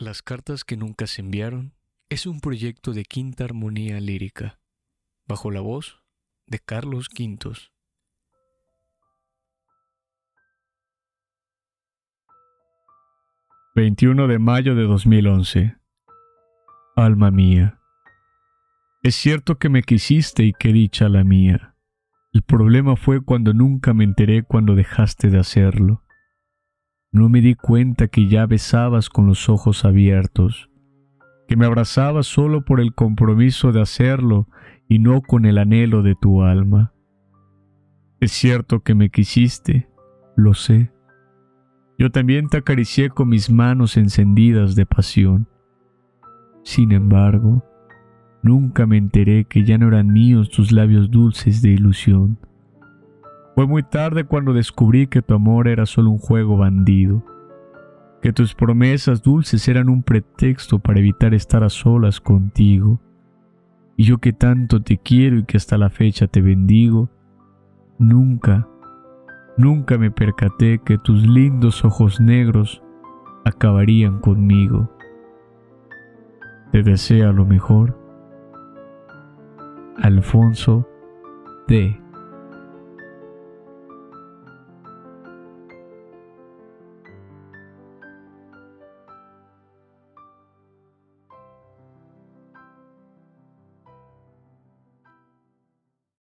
Las cartas que nunca se enviaron es un proyecto de quinta armonía lírica, bajo la voz de Carlos Quintos. ...21 de mayo de 2011... Alma mía... Es cierto que me quisiste y que dicha la mía... El problema fue cuando nunca me enteré cuando dejaste de hacerlo... No me di cuenta que ya besabas con los ojos abiertos, que me abrazabas solo por el compromiso de hacerlo y no con el anhelo de tu alma. Es cierto que me quisiste, lo sé. Yo también te acaricié con mis manos encendidas de pasión. Sin embargo, nunca me enteré que ya no eran míos tus labios dulces de ilusión fue muy tarde cuando descubrí que tu amor era solo un juego bandido, que tus promesas dulces eran un pretexto para evitar estar a solas contigo. Y yo que tanto te quiero y que hasta la fecha te bendigo, nunca, nunca me percaté que tus lindos ojos negros acabarían conmigo. Te desea lo mejor. Alfonso D.